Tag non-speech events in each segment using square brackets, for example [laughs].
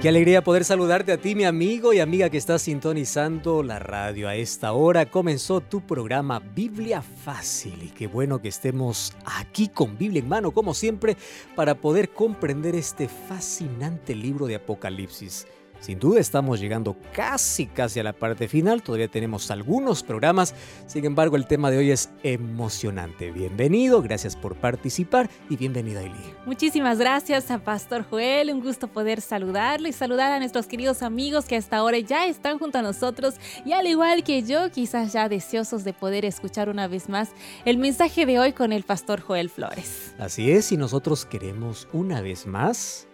Qué alegría poder saludarte a ti, mi amigo y amiga que estás sintonizando la radio a esta hora. Comenzó tu programa Biblia Fácil y qué bueno que estemos aquí con Biblia en mano, como siempre, para poder comprender este fascinante libro de Apocalipsis. Sin duda estamos llegando casi casi a la parte final, todavía tenemos algunos programas, sin embargo el tema de hoy es emocionante. Bienvenido, gracias por participar y bienvenida Eli. Muchísimas gracias a Pastor Joel, un gusto poder saludarle y saludar a nuestros queridos amigos que hasta ahora ya están junto a nosotros y al igual que yo, quizás ya deseosos de poder escuchar una vez más el mensaje de hoy con el Pastor Joel Flores. Así es, y nosotros queremos una vez más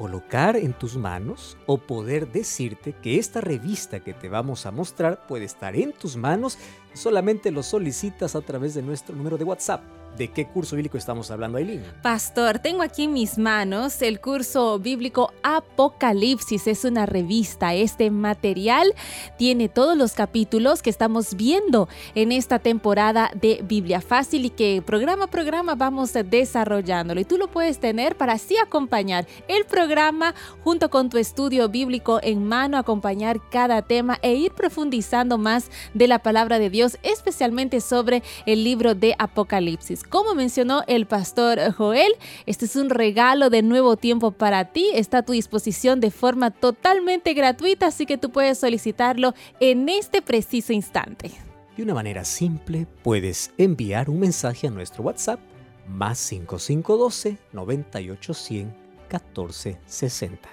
colocar en tus manos o poder decirte que esta revista que te vamos a mostrar puede estar en tus manos, solamente lo solicitas a través de nuestro número de WhatsApp ¿De qué curso bíblico estamos hablando, Aileen? Pastor, tengo aquí en mis manos el curso bíblico Apocalipsis. Es una revista. Este material tiene todos los capítulos que estamos viendo en esta temporada de Biblia Fácil y que programa a programa vamos desarrollándolo. Y tú lo puedes tener para así acompañar el programa junto con tu estudio bíblico en mano, acompañar cada tema e ir profundizando más de la palabra de Dios, especialmente sobre el libro de Apocalipsis. Como mencionó el pastor Joel, este es un regalo de nuevo tiempo para ti. Está a tu disposición de forma totalmente gratuita, así que tú puedes solicitarlo en este preciso instante. De una manera simple, puedes enviar un mensaje a nuestro WhatsApp más 5512 9810 1460.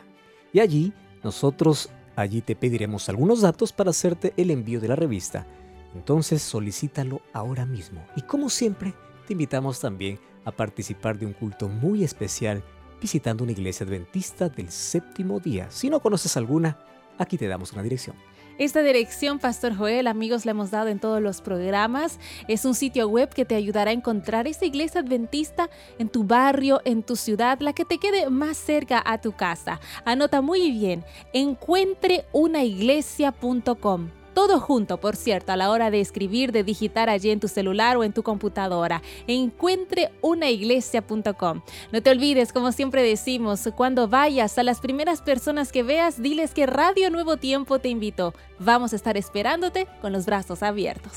Y allí, nosotros allí te pediremos algunos datos para hacerte el envío de la revista. Entonces solicítalo ahora mismo. Y como siempre, te invitamos también a participar de un culto muy especial visitando una iglesia adventista del séptimo día. Si no conoces alguna, aquí te damos una dirección. Esta dirección, Pastor Joel, amigos, la hemos dado en todos los programas. Es un sitio web que te ayudará a encontrar esa iglesia adventista en tu barrio, en tu ciudad, la que te quede más cerca a tu casa. Anota muy bien, encuentreunaiglesia.com todo junto, por cierto, a la hora de escribir, de digitar allí en tu celular o en tu computadora. Encuentreunaiglesia.com. No te olvides, como siempre decimos, cuando vayas a las primeras personas que veas, diles que Radio Nuevo Tiempo te invitó. Vamos a estar esperándote con los brazos abiertos.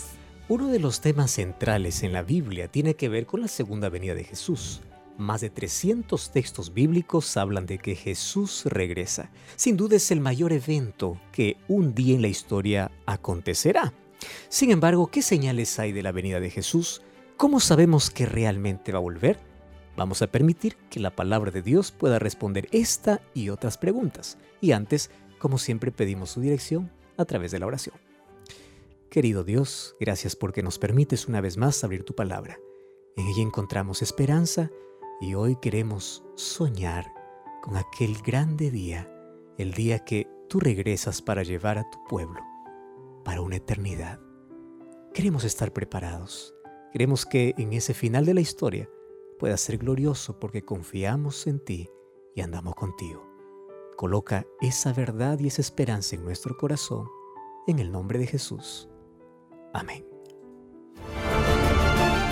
Uno de los temas centrales en la Biblia tiene que ver con la segunda venida de Jesús. Más de 300 textos bíblicos hablan de que Jesús regresa. Sin duda es el mayor evento que un día en la historia acontecerá. Sin embargo, ¿qué señales hay de la venida de Jesús? ¿Cómo sabemos que realmente va a volver? Vamos a permitir que la palabra de Dios pueda responder esta y otras preguntas. Y antes, como siempre, pedimos su dirección a través de la oración. Querido Dios, gracias porque nos permites una vez más abrir tu palabra. En ella encontramos esperanza, y hoy queremos soñar con aquel grande día, el día que tú regresas para llevar a tu pueblo para una eternidad. Queremos estar preparados. Queremos que en ese final de la historia pueda ser glorioso porque confiamos en ti y andamos contigo. Coloca esa verdad y esa esperanza en nuestro corazón, en el nombre de Jesús. Amén.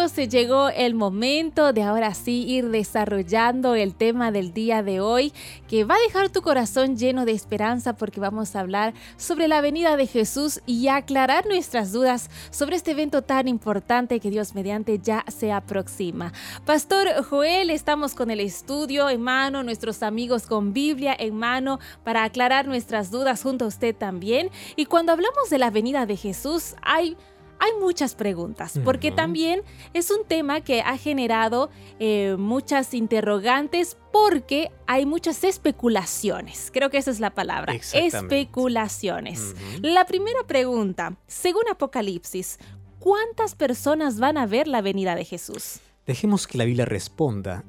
Amigos, se llegó el momento de ahora sí ir desarrollando el tema del día de hoy que va a dejar tu corazón lleno de esperanza porque vamos a hablar sobre la venida de Jesús y aclarar nuestras dudas sobre este evento tan importante que Dios mediante ya se aproxima. Pastor Joel, estamos con el estudio en mano, nuestros amigos con Biblia en mano para aclarar nuestras dudas junto a usted también. Y cuando hablamos de la venida de Jesús, hay hay muchas preguntas, porque también es un tema que ha generado eh, muchas interrogantes porque hay muchas especulaciones. Creo que esa es la palabra, especulaciones. La primera pregunta, según Apocalipsis, ¿cuántas personas van a ver la venida de Jesús? Dejemos que la Biblia responda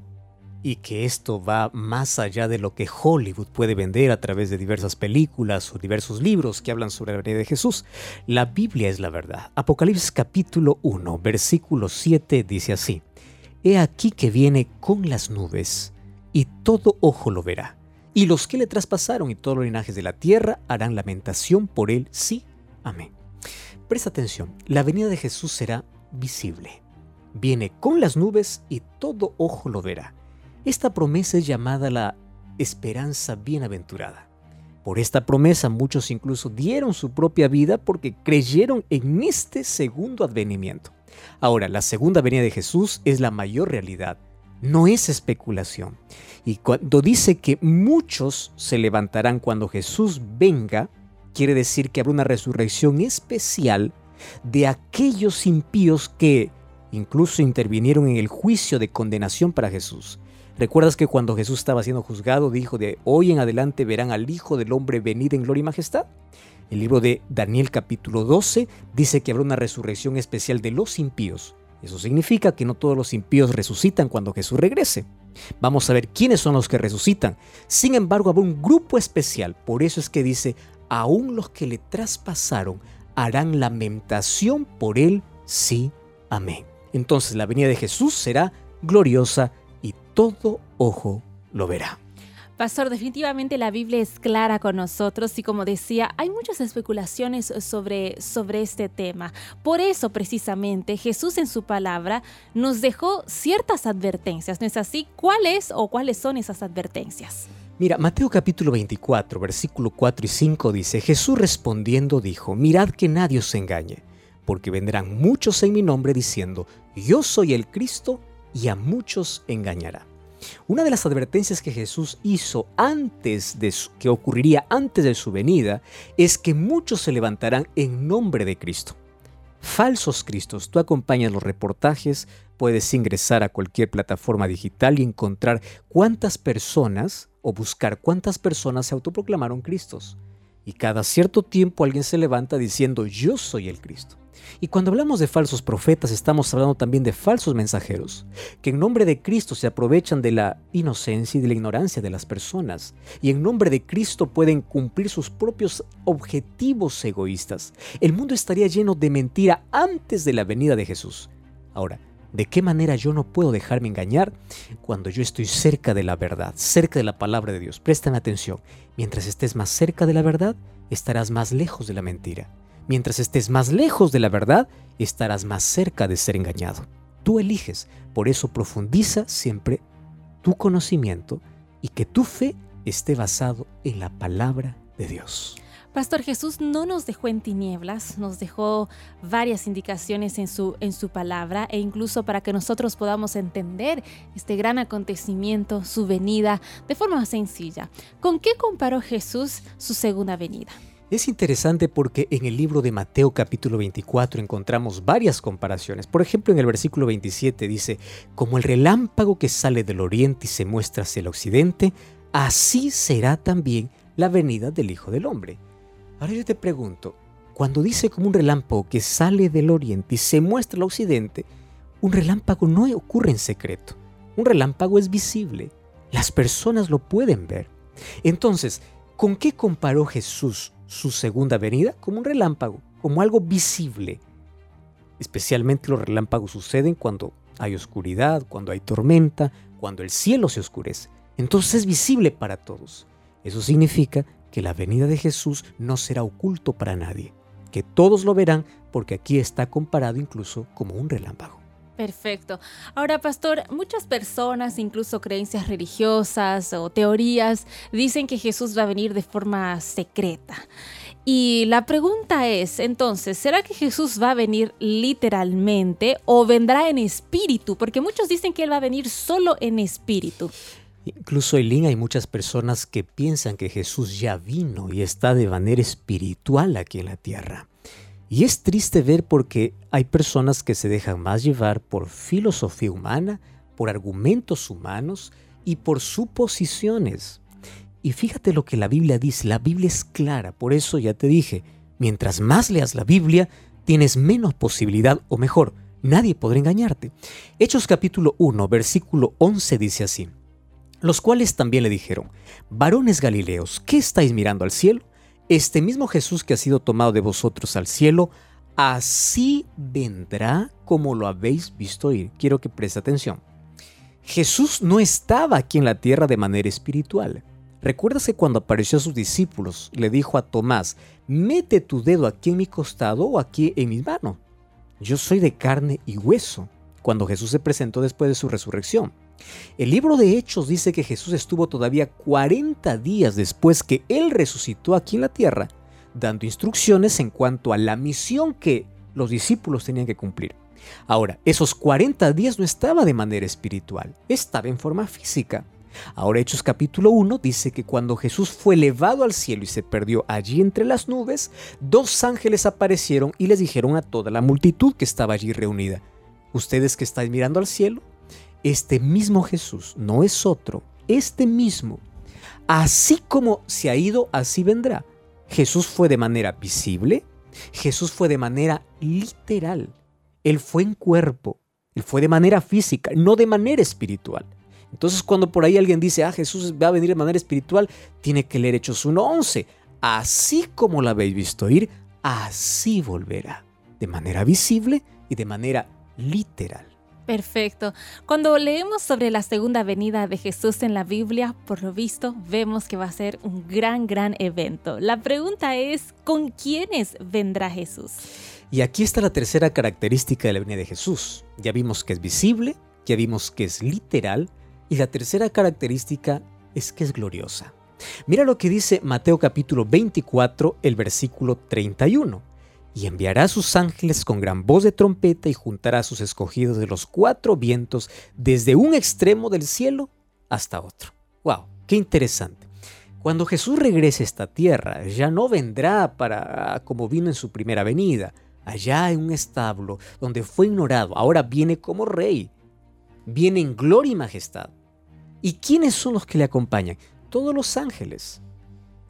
y que esto va más allá de lo que Hollywood puede vender a través de diversas películas o diversos libros que hablan sobre la venida de Jesús. La Biblia es la verdad. Apocalipsis capítulo 1, versículo 7 dice así, He aquí que viene con las nubes, y todo ojo lo verá, y los que le traspasaron y todos los linajes de la tierra harán lamentación por él, sí, amén. Presta atención, la venida de Jesús será visible. Viene con las nubes y todo ojo lo verá esta promesa es llamada la esperanza bienaventurada. Por esta promesa muchos incluso dieron su propia vida porque creyeron en este segundo advenimiento. Ahora, la segunda venida de Jesús es la mayor realidad, no es especulación. Y cuando dice que muchos se levantarán cuando Jesús venga, quiere decir que habrá una resurrección especial de aquellos impíos que incluso intervinieron en el juicio de condenación para Jesús. ¿Recuerdas que cuando Jesús estaba siendo juzgado dijo de hoy en adelante verán al Hijo del Hombre venir en gloria y majestad? El libro de Daniel capítulo 12 dice que habrá una resurrección especial de los impíos. Eso significa que no todos los impíos resucitan cuando Jesús regrese. Vamos a ver quiénes son los que resucitan. Sin embargo, habrá un grupo especial. Por eso es que dice, aún los que le traspasaron harán lamentación por él, sí, amén. Entonces la venida de Jesús será gloriosa todo ojo lo verá. Pastor, definitivamente la Biblia es clara con nosotros y como decía, hay muchas especulaciones sobre, sobre este tema. Por eso precisamente Jesús en su palabra nos dejó ciertas advertencias, ¿no es así? ¿Cuáles o cuáles son esas advertencias? Mira, Mateo capítulo 24, versículo 4 y 5 dice, Jesús respondiendo dijo, mirad que nadie os engañe, porque vendrán muchos en mi nombre diciendo, yo soy el Cristo, y a muchos engañará. Una de las advertencias que Jesús hizo antes de que ocurriría antes de su venida es que muchos se levantarán en nombre de Cristo. Falsos Cristos, tú acompañas los reportajes, puedes ingresar a cualquier plataforma digital y encontrar cuántas personas o buscar cuántas personas se autoproclamaron Cristos. Y cada cierto tiempo alguien se levanta diciendo yo soy el Cristo. Y cuando hablamos de falsos profetas, estamos hablando también de falsos mensajeros, que en nombre de Cristo se aprovechan de la inocencia y de la ignorancia de las personas, y en nombre de Cristo pueden cumplir sus propios objetivos egoístas. El mundo estaría lleno de mentira antes de la venida de Jesús. Ahora, ¿De qué manera yo no puedo dejarme engañar cuando yo estoy cerca de la verdad, cerca de la palabra de Dios? Prestan atención, mientras estés más cerca de la verdad, estarás más lejos de la mentira. Mientras estés más lejos de la verdad, estarás más cerca de ser engañado. Tú eliges, por eso profundiza siempre tu conocimiento y que tu fe esté basado en la palabra de Dios. Pastor Jesús no nos dejó en tinieblas, nos dejó varias indicaciones en su, en su palabra e incluso para que nosotros podamos entender este gran acontecimiento, su venida, de forma sencilla. ¿Con qué comparó Jesús su segunda venida? Es interesante porque en el libro de Mateo capítulo 24 encontramos varias comparaciones. Por ejemplo, en el versículo 27 dice, como el relámpago que sale del oriente y se muestra hacia el occidente, así será también la venida del Hijo del Hombre. Ahora yo te pregunto, cuando dice como un relámpago que sale del oriente y se muestra al occidente, un relámpago no ocurre en secreto. Un relámpago es visible. Las personas lo pueden ver. Entonces, ¿con qué comparó Jesús su segunda venida como un relámpago, como algo visible. Especialmente los relámpagos suceden cuando hay oscuridad, cuando hay tormenta, cuando el cielo se oscurece. Entonces es visible para todos. Eso significa que la venida de Jesús no será oculto para nadie, que todos lo verán porque aquí está comparado incluso como un relámpago. Perfecto. Ahora, pastor, muchas personas, incluso creencias religiosas o teorías, dicen que Jesús va a venir de forma secreta. Y la pregunta es, entonces, ¿será que Jesús va a venir literalmente o vendrá en espíritu? Porque muchos dicen que Él va a venir solo en espíritu. Incluso, Eileen, hay muchas personas que piensan que Jesús ya vino y está de manera espiritual aquí en la tierra. Y es triste ver porque hay personas que se dejan más llevar por filosofía humana, por argumentos humanos y por suposiciones. Y fíjate lo que la Biblia dice, la Biblia es clara, por eso ya te dije, mientras más leas la Biblia, tienes menos posibilidad, o mejor, nadie podrá engañarte. Hechos capítulo 1, versículo 11 dice así, Los cuales también le dijeron, varones Galileos, ¿qué estáis mirando al cielo? Este mismo Jesús que ha sido tomado de vosotros al cielo, así vendrá como lo habéis visto ir. Quiero que preste atención. Jesús no estaba aquí en la tierra de manera espiritual. Recuérdase cuando apareció a sus discípulos, le dijo a Tomás, mete tu dedo aquí en mi costado o aquí en mi mano. Yo soy de carne y hueso, cuando Jesús se presentó después de su resurrección. El libro de Hechos dice que Jesús estuvo todavía 40 días después que Él resucitó aquí en la tierra, dando instrucciones en cuanto a la misión que los discípulos tenían que cumplir. Ahora, esos 40 días no estaba de manera espiritual, estaba en forma física. Ahora Hechos capítulo 1 dice que cuando Jesús fue elevado al cielo y se perdió allí entre las nubes, dos ángeles aparecieron y les dijeron a toda la multitud que estaba allí reunida, ustedes que estáis mirando al cielo, este mismo Jesús no es otro, este mismo, así como se ha ido, así vendrá. Jesús fue de manera visible, Jesús fue de manera literal. Él fue en cuerpo, Él fue de manera física, no de manera espiritual. Entonces cuando por ahí alguien dice, ah, Jesús va a venir de manera espiritual, tiene que leer Hechos 1.11. Así como la habéis visto ir, así volverá, de manera visible y de manera literal. Perfecto. Cuando leemos sobre la segunda venida de Jesús en la Biblia, por lo visto, vemos que va a ser un gran, gran evento. La pregunta es, ¿con quiénes vendrá Jesús? Y aquí está la tercera característica de la venida de Jesús. Ya vimos que es visible, ya vimos que es literal, y la tercera característica es que es gloriosa. Mira lo que dice Mateo capítulo 24, el versículo 31. Y enviará a sus ángeles con gran voz de trompeta y juntará a sus escogidos de los cuatro vientos desde un extremo del cielo hasta otro. ¡Wow! ¡Qué interesante! Cuando Jesús regrese a esta tierra, ya no vendrá para como vino en su primera venida, allá en un establo donde fue ignorado, ahora viene como rey, viene en gloria y majestad. ¿Y quiénes son los que le acompañan? Todos los ángeles.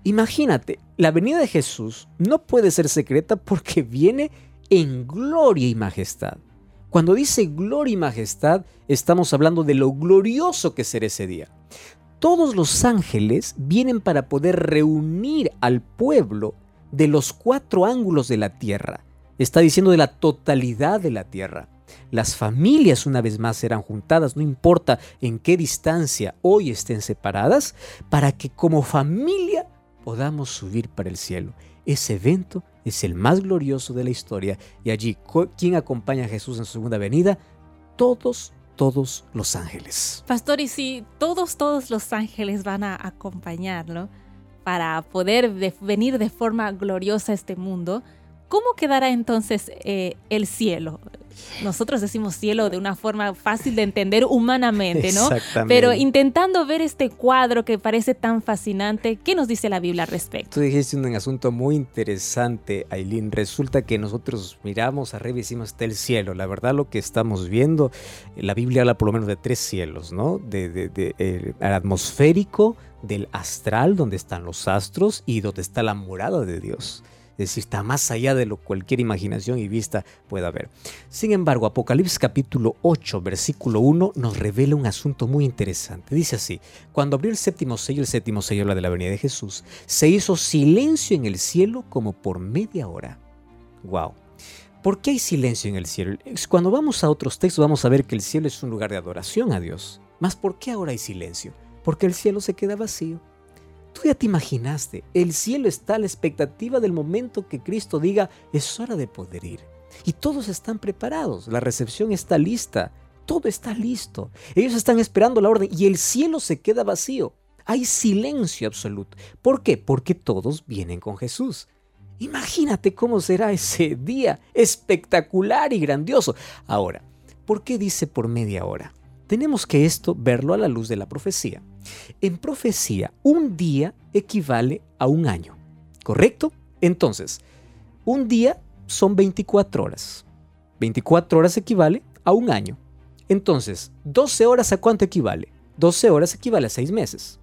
Imagínate, la venida de Jesús no puede ser secreta porque viene en gloria y majestad. Cuando dice gloria y majestad, estamos hablando de lo glorioso que será ese día. Todos los ángeles vienen para poder reunir al pueblo de los cuatro ángulos de la tierra está diciendo de la totalidad de la tierra. Las familias una vez más serán juntadas, no importa en qué distancia hoy estén separadas, para que como familia podamos subir para el cielo. Ese evento es el más glorioso de la historia y allí, ¿quién acompaña a Jesús en su segunda venida? Todos, todos los ángeles. Pastor, y si todos, todos los ángeles van a acompañarlo para poder venir de forma gloriosa a este mundo, ¿Cómo quedará entonces eh, el cielo? Nosotros decimos cielo de una forma fácil de entender humanamente, ¿no? Exactamente. Pero intentando ver este cuadro que parece tan fascinante, ¿qué nos dice la Biblia al respecto? Tú dijiste un asunto muy interesante, Aileen. Resulta que nosotros miramos arriba y decimos está el cielo. La verdad lo que estamos viendo, la Biblia habla por lo menos de tres cielos, ¿no? De, de, el atmosférico, del astral, donde están los astros y donde está la morada de Dios. Es decir, está más allá de lo cualquier imaginación y vista pueda haber. Sin embargo, Apocalipsis capítulo 8, versículo 1 nos revela un asunto muy interesante. Dice así, cuando abrió el séptimo sello, el séptimo sello habla de la venida de Jesús, se hizo silencio en el cielo como por media hora. ¡Wow! ¿Por qué hay silencio en el cielo? Cuando vamos a otros textos vamos a ver que el cielo es un lugar de adoración a Dios. Mas ¿por qué ahora hay silencio? Porque el cielo se queda vacío. Tú ya te imaginaste, el cielo está a la expectativa del momento que Cristo diga, es hora de poder ir. Y todos están preparados, la recepción está lista, todo está listo. Ellos están esperando la orden y el cielo se queda vacío. Hay silencio absoluto. ¿Por qué? Porque todos vienen con Jesús. Imagínate cómo será ese [laughs] día espectacular y grandioso. Ahora, ¿por qué dice por media hora? Tenemos que esto verlo a la luz de la profecía. En profecía, un día equivale a un año, ¿correcto? Entonces, un día son 24 horas. 24 horas equivale a un año. Entonces, 12 horas a cuánto equivale? 12 horas equivale a 6 meses.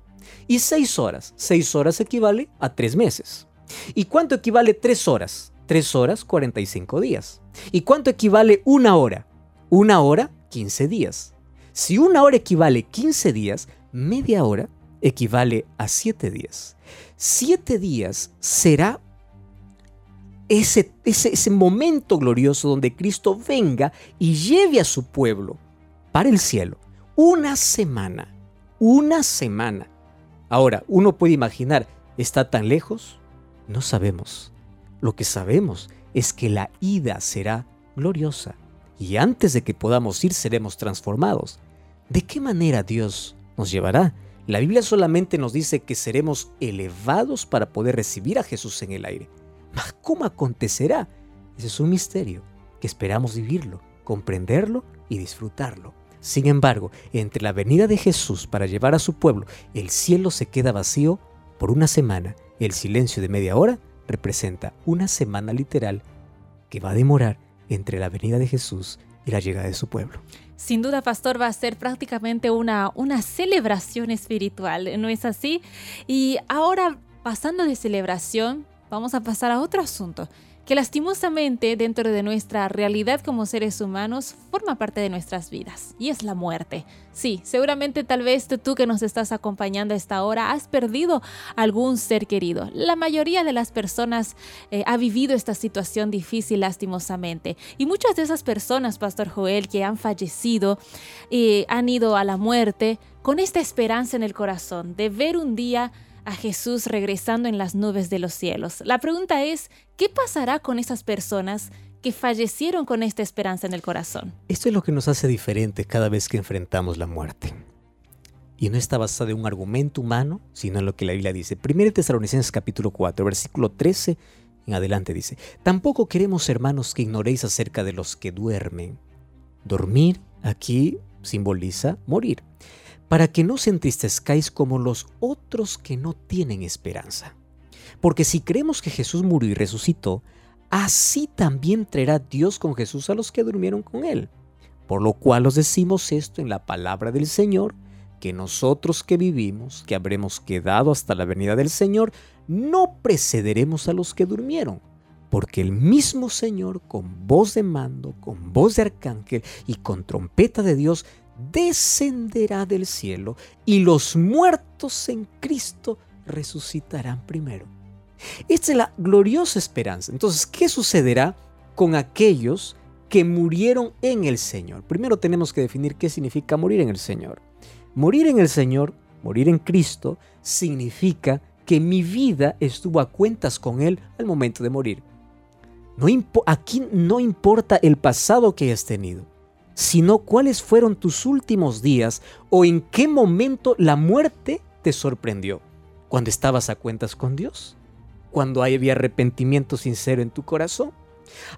Y 6 horas, 6 horas equivale a 3 meses. ¿Y cuánto equivale 3 horas? 3 horas, 45 días. ¿Y cuánto equivale una hora? Una hora, 15 días. Si una hora equivale 15 días, media hora equivale a siete días. Siete días será ese, ese, ese momento glorioso donde Cristo venga y lleve a su pueblo para el cielo. Una semana, una semana. Ahora, uno puede imaginar, ¿está tan lejos? No sabemos. Lo que sabemos es que la ida será gloriosa y antes de que podamos ir seremos transformados. ¿De qué manera Dios nos llevará? La Biblia solamente nos dice que seremos elevados para poder recibir a Jesús en el aire. ¿cómo acontecerá? Ese es un misterio que esperamos vivirlo, comprenderlo y disfrutarlo. Sin embargo, entre la venida de Jesús para llevar a su pueblo, el cielo se queda vacío por una semana. El silencio de media hora representa una semana literal que va a demorar entre la venida de Jesús y la llegada de su pueblo. Sin duda, pastor, va a ser prácticamente una, una celebración espiritual, ¿no es así? Y ahora, pasando de celebración, vamos a pasar a otro asunto que lastimosamente dentro de nuestra realidad como seres humanos forma parte de nuestras vidas, y es la muerte. Sí, seguramente tal vez tú que nos estás acompañando a esta hora has perdido algún ser querido. La mayoría de las personas eh, ha vivido esta situación difícil lastimosamente, y muchas de esas personas, Pastor Joel, que han fallecido y han ido a la muerte con esta esperanza en el corazón de ver un día a Jesús regresando en las nubes de los cielos. La pregunta es, ¿qué pasará con esas personas que fallecieron con esta esperanza en el corazón? Esto es lo que nos hace diferentes cada vez que enfrentamos la muerte. Y no está basado en un argumento humano, sino en lo que la Biblia dice. 1 Tesalonicenses capítulo 4, versículo 13 en adelante dice, Tampoco queremos, hermanos, que ignoréis acerca de los que duermen. Dormir aquí simboliza morir para que no se entristezcáis como los otros que no tienen esperanza. Porque si creemos que Jesús murió y resucitó, así también traerá Dios con Jesús a los que durmieron con él. Por lo cual os decimos esto en la palabra del Señor, que nosotros que vivimos, que habremos quedado hasta la venida del Señor, no precederemos a los que durmieron, porque el mismo Señor, con voz de mando, con voz de arcángel y con trompeta de Dios, descenderá del cielo y los muertos en Cristo resucitarán primero. Esta es la gloriosa esperanza. Entonces, ¿qué sucederá con aquellos que murieron en el Señor? Primero tenemos que definir qué significa morir en el Señor. Morir en el Señor, morir en Cristo, significa que mi vida estuvo a cuentas con Él al momento de morir. No aquí no importa el pasado que hayas tenido sino cuáles fueron tus últimos días o en qué momento la muerte te sorprendió. Cuando estabas a cuentas con Dios, cuando había arrepentimiento sincero en tu corazón.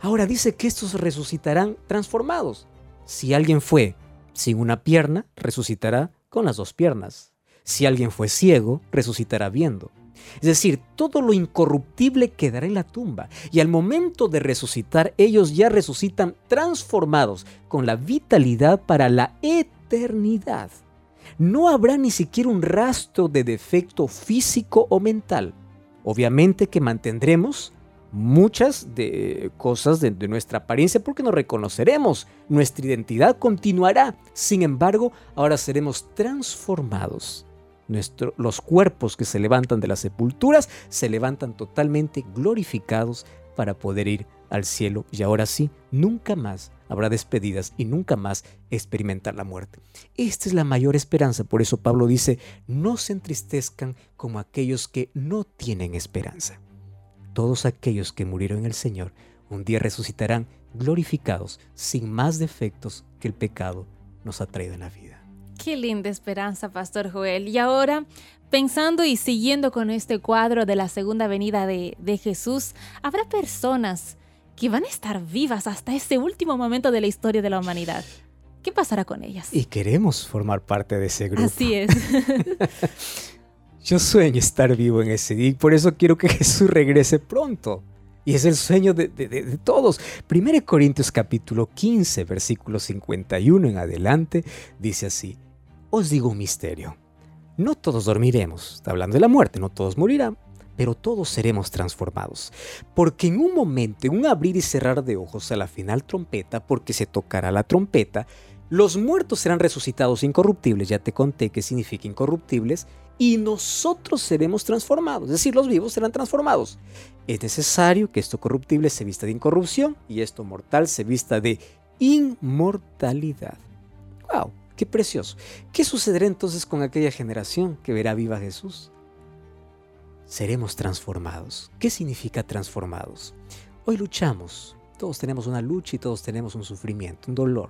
Ahora dice que estos resucitarán transformados. Si alguien fue sin una pierna, resucitará con las dos piernas. Si alguien fue ciego, resucitará viendo. Es decir, todo lo incorruptible quedará en la tumba y al momento de resucitar ellos ya resucitan transformados con la vitalidad para la eternidad. No habrá ni siquiera un rastro de defecto físico o mental. Obviamente que mantendremos muchas de cosas de, de, nuestra apariencia porque nos reconoceremos, nuestra identidad continuará. Sin embargo, ahora seremos transformados los cuerpos que se levantan de las sepulturas se levantan totalmente glorificados para poder ir al cielo y ahora sí, nunca más habrá despedidas y nunca más experimentar la muerte. Esta es la mayor esperanza, por eso Pablo dice, no se entristezcan como aquellos que no tienen esperanza. Todos aquellos que murieron en el Señor un día resucitarán glorificados sin más defectos que el pecado nos ha traído en la vida. Qué linda esperanza, Pastor Joel. Y ahora, pensando y siguiendo con este cuadro de la segunda venida de, Jesús, habrá personas que van a estar vivas hasta ese último momento de la historia de la humanidad. ¿Qué pasará con ellas? Y queremos formar parte de ese grupo. Así es. [laughs] Yo sueño estar vivo en ese día y por eso quiero que Jesús regrese pronto. Y es el sueño de, de, todos. 1 Corintios capítulo 15, versículo 51 en adelante, dice así, os digo un misterio. No todos dormiremos, está hablando de la muerte, no todos morirán, pero todos seremos transformados. Porque en un momento, en un abrir y cerrar de ojos a la final trompeta, porque se tocará la trompeta, Los muertos serán resucitados incorruptibles, ya te conté qué significa incorruptibles, y nosotros seremos transformados, es decir, los vivos serán transformados. Es necesario que esto corruptible se vista de incorrupción y esto mortal se vista de inmortalidad. ¡Wow! ¡Qué precioso! ¿Qué sucederá entonces con aquella generación que verá viva a Jesús? Seremos transformados. ¿Qué significa transformados? Hoy luchamos, todos tenemos una lucha y todos tenemos un sufrimiento, un dolor.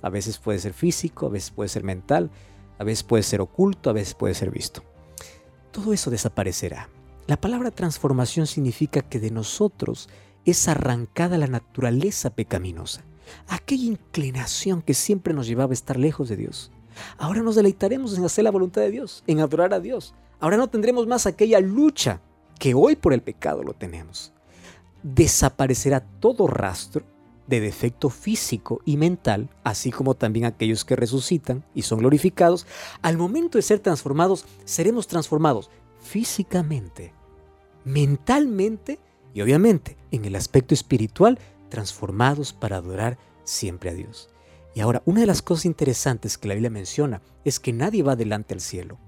A veces puede ser físico, a veces puede ser mental, a veces puede ser oculto, a veces puede ser visto. Todo eso desaparecerá. La palabra transformación significa que de nosotros es arrancada la naturaleza pecaminosa, aquella inclinación que siempre nos llevaba a estar lejos de Dios. Ahora nos deleitaremos en hacer la voluntad de Dios, en adorar a Dios. Ahora no tendremos más aquella lucha que hoy por el pecado lo tenemos. Desaparecerá todo rastro de defecto físico y mental, así como también aquellos que resucitan y son glorificados, al momento de ser transformados, seremos transformados físicamente, mentalmente y obviamente en el aspecto espiritual, transformados para adorar siempre a Dios. Y ahora, una de las cosas interesantes que la Biblia menciona es que nadie va adelante al cielo.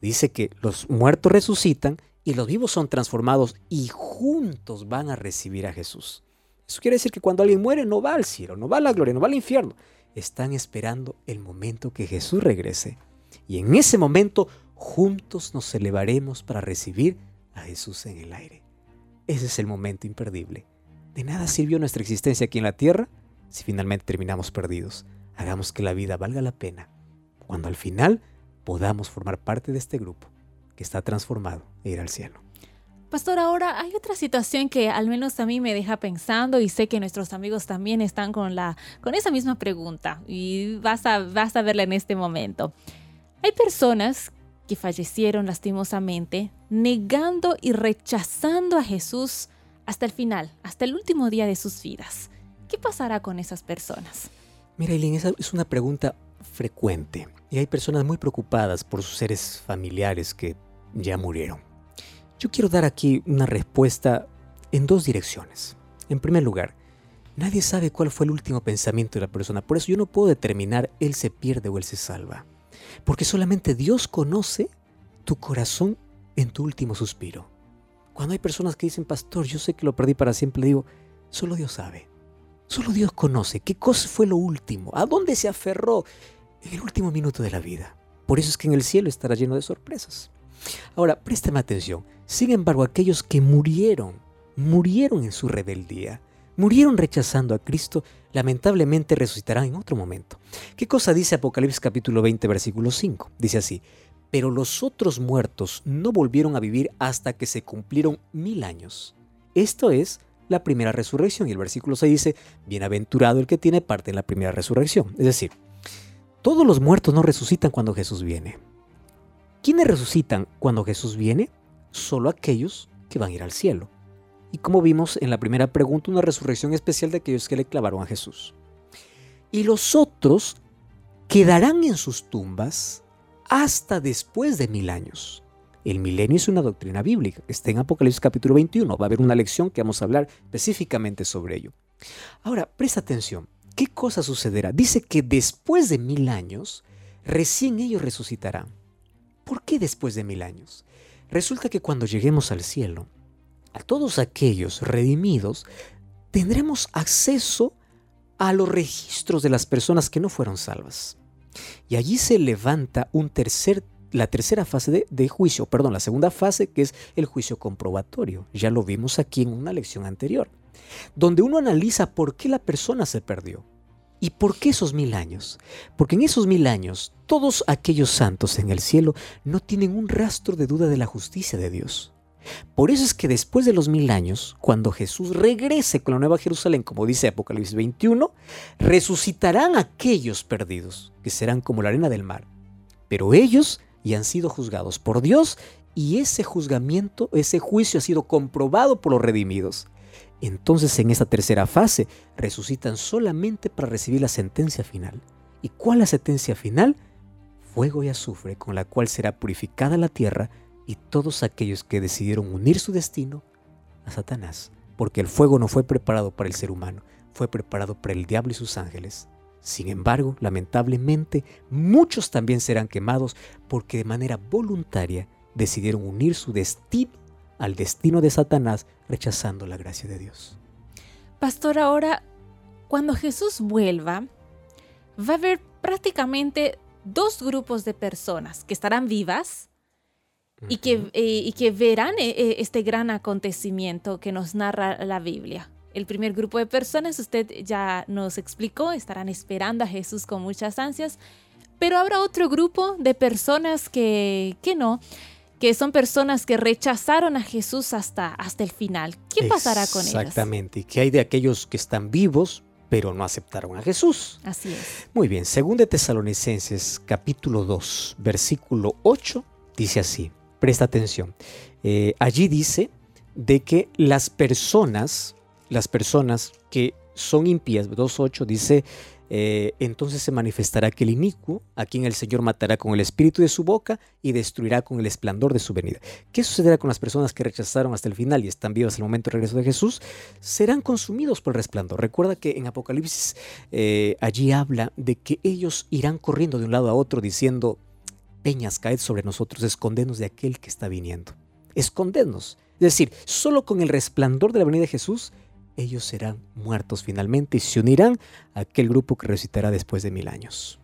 Dice que los muertos resucitan y los vivos son transformados y juntos van a recibir a Jesús. Eso quiere decir que cuando alguien muere no va al cielo, no va a la gloria, no va al infierno. Están esperando el momento que Jesús regrese. Y en ese momento juntos nos elevaremos para recibir a Jesús en el aire. Ese es el momento imperdible. De nada sirvió nuestra existencia aquí en la tierra si finalmente terminamos perdidos. Hagamos que la vida valga la pena cuando al final podamos formar parte de este grupo que está transformado e ir al cielo. Pastor, ahora hay otra situación que al menos a mí me deja pensando y sé que nuestros amigos también están con, la, con esa misma pregunta y vas a, vas a verla en este momento. Hay personas que fallecieron lastimosamente negando y rechazando a Jesús hasta el final, hasta el último día de sus vidas. ¿Qué pasará con esas personas? Mira, Eileen, esa es una pregunta frecuente y hay personas muy preocupadas por sus seres familiares que ya murieron. Yo quiero dar aquí una respuesta en dos direcciones. En primer lugar, nadie sabe cuál fue el último pensamiento de la persona, por eso yo no puedo determinar él se pierde o él se salva, porque solamente Dios conoce tu corazón en tu último suspiro. Cuando hay personas que dicen, pastor, yo sé que lo perdí para siempre, digo, solo Dios sabe, solo Dios conoce qué cosa fue lo último, a dónde se aferró en el último minuto de la vida. Por eso es que en el cielo estará lleno de sorpresas. Ahora, préstame atención. Sin embargo, aquellos que murieron, murieron en su rebeldía, murieron rechazando a Cristo, lamentablemente resucitarán en otro momento. ¿Qué cosa dice Apocalipsis capítulo 20, versículo 5? Dice así, pero los otros muertos no volvieron a vivir hasta que se cumplieron mil años. Esto es la primera resurrección. Y el versículo 6 dice, bienaventurado el que tiene parte en la primera resurrección. Es decir, todos los muertos no resucitan cuando Jesús viene. ¿Quiénes resucitan cuando Jesús viene? Solo aquellos que van a ir al cielo. Y como vimos en la primera pregunta, una resurrección especial de aquellos que le clavaron a Jesús. Y los otros quedarán en sus tumbas hasta después de mil años. El milenio es una doctrina bíblica está en Apocalipsis capítulo 21. Va a haber una lección que vamos a hablar específicamente sobre ello. Ahora, presta atención. ¿Qué cosa sucederá? Dice que después de mil años, recién ellos resucitarán. ¿Por qué después de mil años? Resulta que cuando lleguemos al cielo, todos aquellos redimidos, tendremos acceso a los registros de las personas que no fueron salvas. Y allí se levanta un tercer, la tercera fase de, de, juicio, perdón, la segunda fase que es el juicio comprobatorio. Ya lo vimos aquí en una lección anterior, donde uno analiza por qué la persona se perdió. ¿Y por qué esos mil años? Porque en esos mil años todos aquellos santos en el cielo no tienen un rastro de duda de la justicia de Dios. Por eso es que después de los mil años, cuando Jesús regrese con la Nueva Jerusalén, como dice Apocalipsis 21, resucitarán aquellos perdidos, que serán como la arena del mar. Pero ellos ya han sido juzgados por Dios y ese juzgamiento, ese juicio ha sido comprobado por los redimidos. Entonces en esta tercera fase resucitan solamente para recibir la sentencia final. ¿Y cuál es la sentencia final? Fuego y azufre con la cual será purificada la tierra y todos aquellos que decidieron unir su destino a Satanás. Porque el fuego no fue preparado para el ser humano, fue preparado para el diablo y sus ángeles. Sin embargo, lamentablemente, muchos también serán quemados porque de manera voluntaria decidieron unir su destino al destino de Satanás, rechazando la gracia de Dios. Pastor, ahora, cuando Jesús vuelva, va a haber prácticamente dos grupos de personas que estarán vivas y, que, eh, y que verán eh, eh, este gran acontecimiento que nos narra la Biblia. El primer grupo de personas, usted ya nos explicó, estarán esperando a Jesús con muchas ansias, pero habrá otro grupo de personas que, que no, que son personas que rechazaron a Jesús hasta, hasta el final. ¿Qué pasará con ellos? Exactamente. ¿Y qué hay de aquellos que están vivos, pero no aceptaron a Jesús? Así es. Muy bien, según de Tesalonicenses capítulo 2, versículo 8, dice así, presta atención. Eh, allí dice de que las personas, las personas que son impías, 2.8 dice, eh, entonces se manifestará aquel inicuo, a quien el Señor matará con el espíritu de su boca y destruirá con el esplendor de su venida. ¿Qué sucederá con las personas que rechazaron hasta el final y están vivas el momento del regreso de Jesús? Serán consumidos por el resplandor. Recuerda que en Apocalipsis eh, allí habla de que ellos irán corriendo de un lado a otro diciendo, peñas, caed sobre nosotros, escondenos de aquel que está viniendo. Escondenos. Es decir, solo con el resplandor de la venida de Jesús ellos serán muertos finalmente y se unirán a aquel grupo que resucitará después de mil años.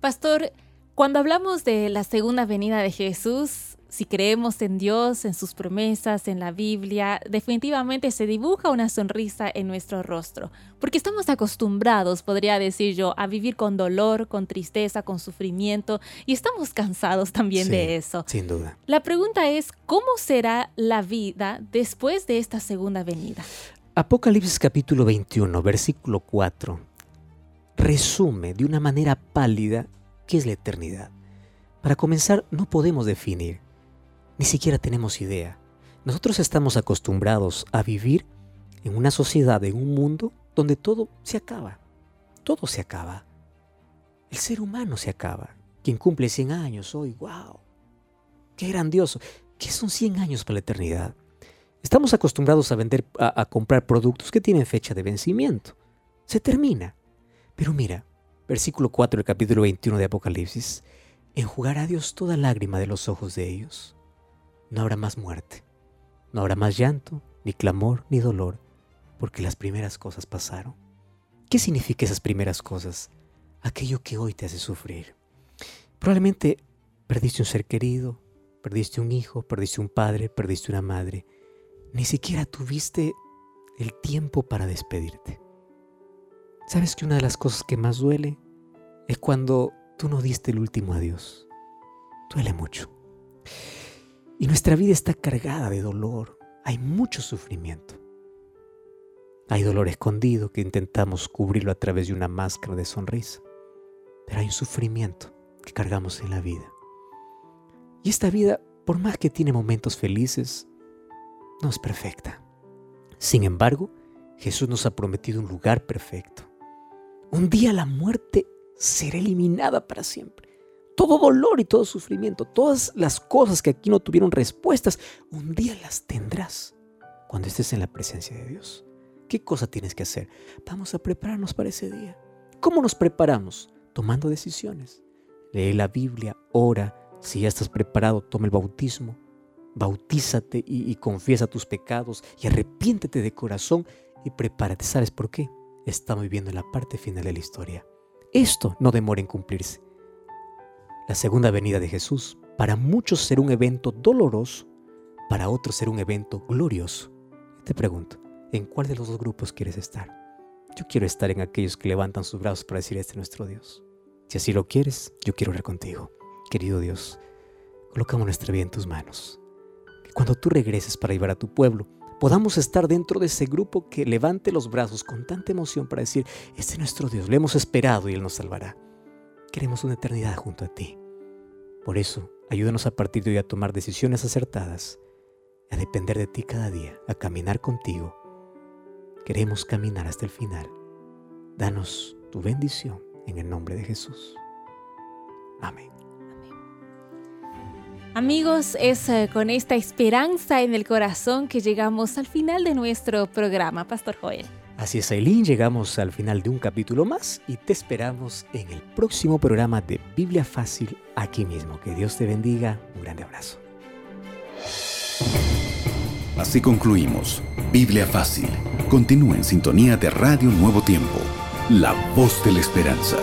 Pastor, cuando hablamos de la segunda venida de Jesús, si creemos en Dios, en sus promesas, en la Biblia, definitivamente se dibuja una sonrisa en nuestro rostro, porque estamos acostumbrados, podría decir yo, a vivir con dolor, con tristeza, con sufrimiento, y estamos cansados también de eso. Sin duda. La pregunta es, ¿cómo será la vida después de esta segunda venida? Apocalipsis capítulo 21, versículo 4, resume de una manera pálida qué es la eternidad. Para comenzar, no podemos definir, ni siquiera tenemos idea. Nosotros estamos acostumbrados a vivir en una sociedad, en un mundo donde todo se acaba. Todo se acaba. El ser humano se acaba. Quien cumple 100 años hoy, wow, qué grandioso. ¿Qué son 100 años para la eternidad? Estamos acostumbrados a vender, a, comprar productos que tienen fecha de vencimiento. Se termina. Pero mira, versículo 4 del capítulo 21 de Apocalipsis, enjugará Dios toda lágrima de los ojos de ellos. No habrá más muerte, no habrá más llanto, ni clamor, ni dolor, porque las primeras cosas pasaron. ¿Qué significa esas primeras cosas? Aquello que hoy te hace sufrir. Probablemente perdiste un ser querido, perdiste un hijo, perdiste un padre, perdiste una madre ni siquiera tuviste el tiempo para despedirte. ¿Sabes que una de las cosas que más duele es cuando tú no diste el último adiós? Duele mucho. Y nuestra vida está cargada de dolor. Hay mucho sufrimiento. Hay dolor escondido que intentamos cubrirlo a través de una máscara de sonrisa. Pero hay un sufrimiento que cargamos en la vida. Y esta vida, por más que tiene momentos felices, no es perfecta. Sin embargo, Jesús nos ha prometido un lugar perfecto. Un día la muerte será eliminada para siempre. Todo dolor y todo sufrimiento, todas las cosas que aquí no tuvieron respuestas, un día las tendrás cuando estés en la presencia de Dios. ¿Qué cosa tienes que hacer? Vamos a prepararnos para ese día. ¿Cómo nos preparamos? Tomando decisiones. Lee la Biblia, ora. Si ya estás preparado, toma el bautismo bautízate y, confiesa tus pecados y arrepiéntete de corazón y prepárate. ¿Sabes por qué? Estamos viviendo en la parte final de la historia. Esto no demora en cumplirse. La segunda venida de Jesús para muchos será un evento doloroso, para otros será un evento glorioso. Te pregunto, ¿en cuál de los dos grupos quieres estar? Yo quiero estar en aquellos que levantan sus brazos para decir, este es nuestro Dios. Si así lo quieres, yo quiero orar contigo. Querido Dios, colocamos nuestra vida en tus manos cuando tú regreses para llevar a tu pueblo, podamos estar dentro de ese grupo que levante los brazos con tanta emoción para decir, este es nuestro Dios, lo hemos esperado y Él nos salvará. Queremos una eternidad junto a ti. Por eso, ayúdanos a partir de hoy a tomar decisiones acertadas, a depender de ti cada día, a caminar contigo. Queremos caminar hasta el final. Danos tu bendición en el nombre de Jesús. Amén. Amigos, es eh, con esta esperanza en el corazón que llegamos al final de nuestro programa, Pastor Joel. Así es, Aileen, llegamos al final de un capítulo más y te esperamos en el próximo programa de Biblia Fácil aquí mismo. Que Dios te bendiga. Un grande abrazo. Así concluimos. Biblia Fácil. Continúa en sintonía de Radio Nuevo Tiempo, la voz de la esperanza.